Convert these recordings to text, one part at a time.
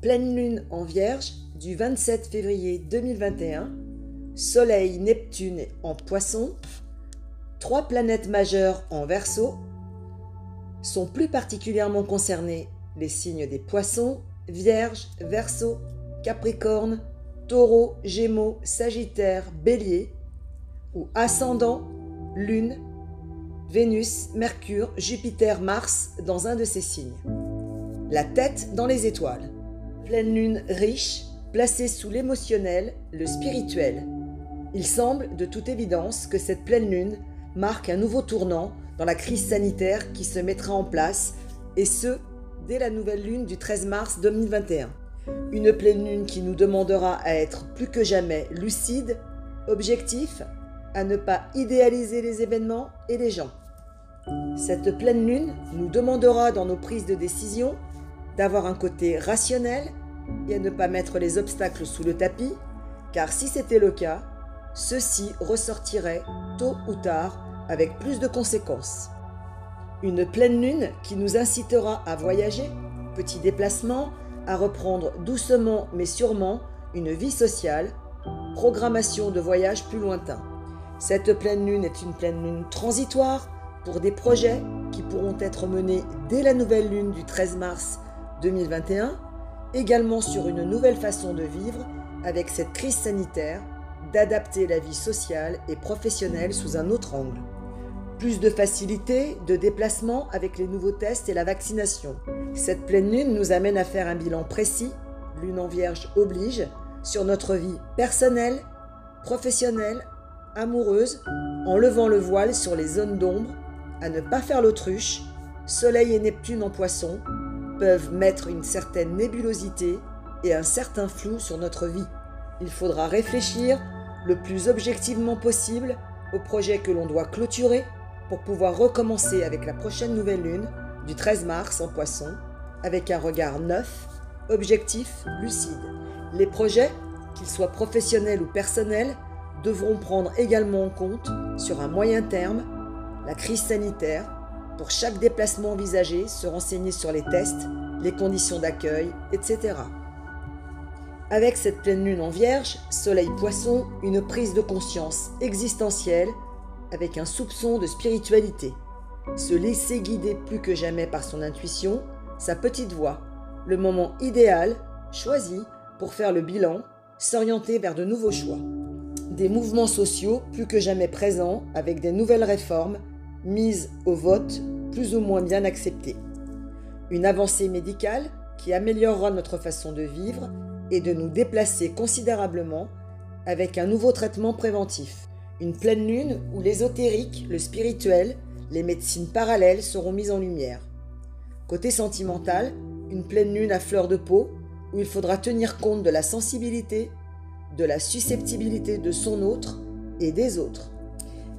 Pleine lune en vierge du 27 février 2021. Soleil, Neptune en poisson. Trois planètes majeures en verso. Sont plus particulièrement concernés les signes des poissons, vierge, verso, capricorne, taureau, gémeaux, sagittaire, bélier. Ou ascendant, lune, Vénus, Mercure, Jupiter, Mars dans un de ces signes. La tête dans les étoiles. Pleine lune riche, placée sous l'émotionnel, le spirituel. Il semble de toute évidence que cette pleine lune marque un nouveau tournant dans la crise sanitaire qui se mettra en place, et ce, dès la nouvelle lune du 13 mars 2021. Une pleine lune qui nous demandera à être plus que jamais lucide, objectif, à ne pas idéaliser les événements et les gens. Cette pleine lune nous demandera dans nos prises de décision d'avoir un côté rationnel et à ne pas mettre les obstacles sous le tapis, car si c'était le cas, ceci ressortirait tôt ou tard avec plus de conséquences. Une pleine lune qui nous incitera à voyager, petit déplacement, à reprendre doucement mais sûrement une vie sociale, programmation de voyage plus lointain. Cette pleine lune est une pleine lune transitoire pour des projets qui pourront être menés dès la nouvelle lune du 13 mars 2021, également sur une nouvelle façon de vivre avec cette crise sanitaire, d'adapter la vie sociale et professionnelle sous un autre angle. Plus de facilité de déplacement avec les nouveaux tests et la vaccination. Cette pleine lune nous amène à faire un bilan précis, lune en vierge oblige, sur notre vie personnelle, professionnelle, amoureuse, en levant le voile sur les zones d'ombre, à ne pas faire l'autruche, Soleil et Neptune en poisson peuvent mettre une certaine nébulosité et un certain flou sur notre vie. Il faudra réfléchir le plus objectivement possible au projet que l'on doit clôturer pour pouvoir recommencer avec la prochaine nouvelle lune du 13 mars en poisson avec un regard neuf, objectif, lucide. Les projets, qu'ils soient professionnels ou personnels, devront prendre également en compte, sur un moyen terme, la crise sanitaire, pour chaque déplacement envisagé, se renseigner sur les tests, les conditions d'accueil, etc. Avec cette pleine lune en vierge, soleil poisson, une prise de conscience existentielle avec un soupçon de spiritualité. Se laisser guider plus que jamais par son intuition, sa petite voix, le moment idéal, choisi pour faire le bilan, s'orienter vers de nouveaux choix des mouvements sociaux plus que jamais présents avec des nouvelles réformes mises au vote plus ou moins bien acceptées. Une avancée médicale qui améliorera notre façon de vivre et de nous déplacer considérablement avec un nouveau traitement préventif. Une pleine lune où l'ésotérique, le spirituel, les médecines parallèles seront mises en lumière. Côté sentimental, une pleine lune à fleur de peau où il faudra tenir compte de la sensibilité, de la susceptibilité de son autre et des autres.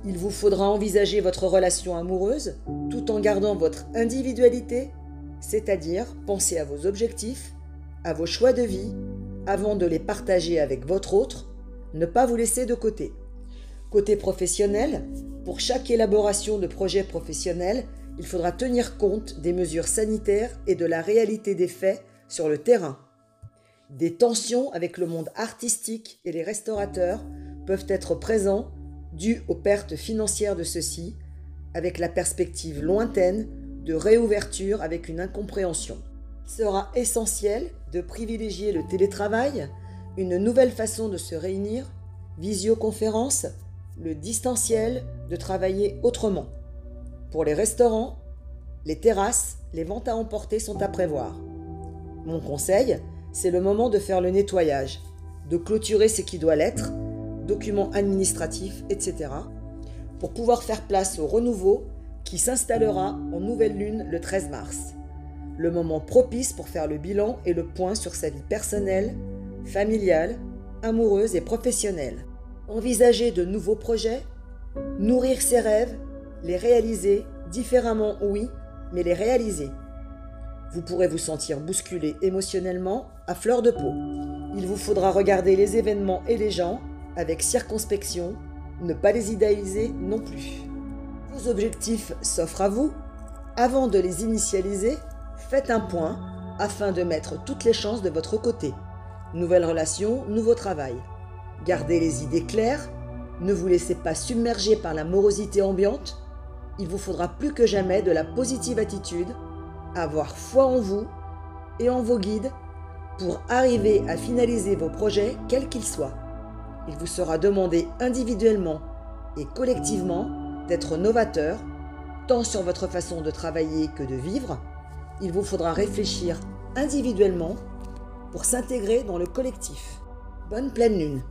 Il vous faudra envisager votre relation amoureuse tout en gardant votre individualité, c'est-à-dire penser à vos objectifs, à vos choix de vie, avant de les partager avec votre autre, ne pas vous laisser de côté. Côté professionnel, pour chaque élaboration de projet professionnel, il faudra tenir compte des mesures sanitaires et de la réalité des faits sur le terrain. Des tensions avec le monde artistique et les restaurateurs peuvent être présents dues aux pertes financières de ceux-ci, avec la perspective lointaine de réouverture avec une incompréhension. Il sera essentiel de privilégier le télétravail, une nouvelle façon de se réunir, visioconférence, le distanciel, de travailler autrement. Pour les restaurants, les terrasses, les ventes à emporter sont à prévoir. Mon conseil, c'est le moment de faire le nettoyage, de clôturer ce qui doit l'être, documents administratifs, etc., pour pouvoir faire place au renouveau qui s'installera en nouvelle lune le 13 mars. Le moment propice pour faire le bilan et le point sur sa vie personnelle, familiale, amoureuse et professionnelle. Envisager de nouveaux projets, nourrir ses rêves, les réaliser différemment, oui, mais les réaliser. Vous pourrez vous sentir bousculé émotionnellement à fleur de peau. Il vous faudra regarder les événements et les gens avec circonspection, ne pas les idéaliser non plus. Vos objectifs s'offrent à vous. Avant de les initialiser, faites un point afin de mettre toutes les chances de votre côté. Nouvelle relation, nouveau travail. Gardez les idées claires, ne vous laissez pas submerger par la morosité ambiante. Il vous faudra plus que jamais de la positive attitude, avoir foi en vous et en vos guides pour arriver à finaliser vos projets quels qu'ils soient. Il vous sera demandé individuellement et collectivement d'être novateur, tant sur votre façon de travailler que de vivre. Il vous faudra réfléchir individuellement pour s'intégrer dans le collectif. Bonne pleine lune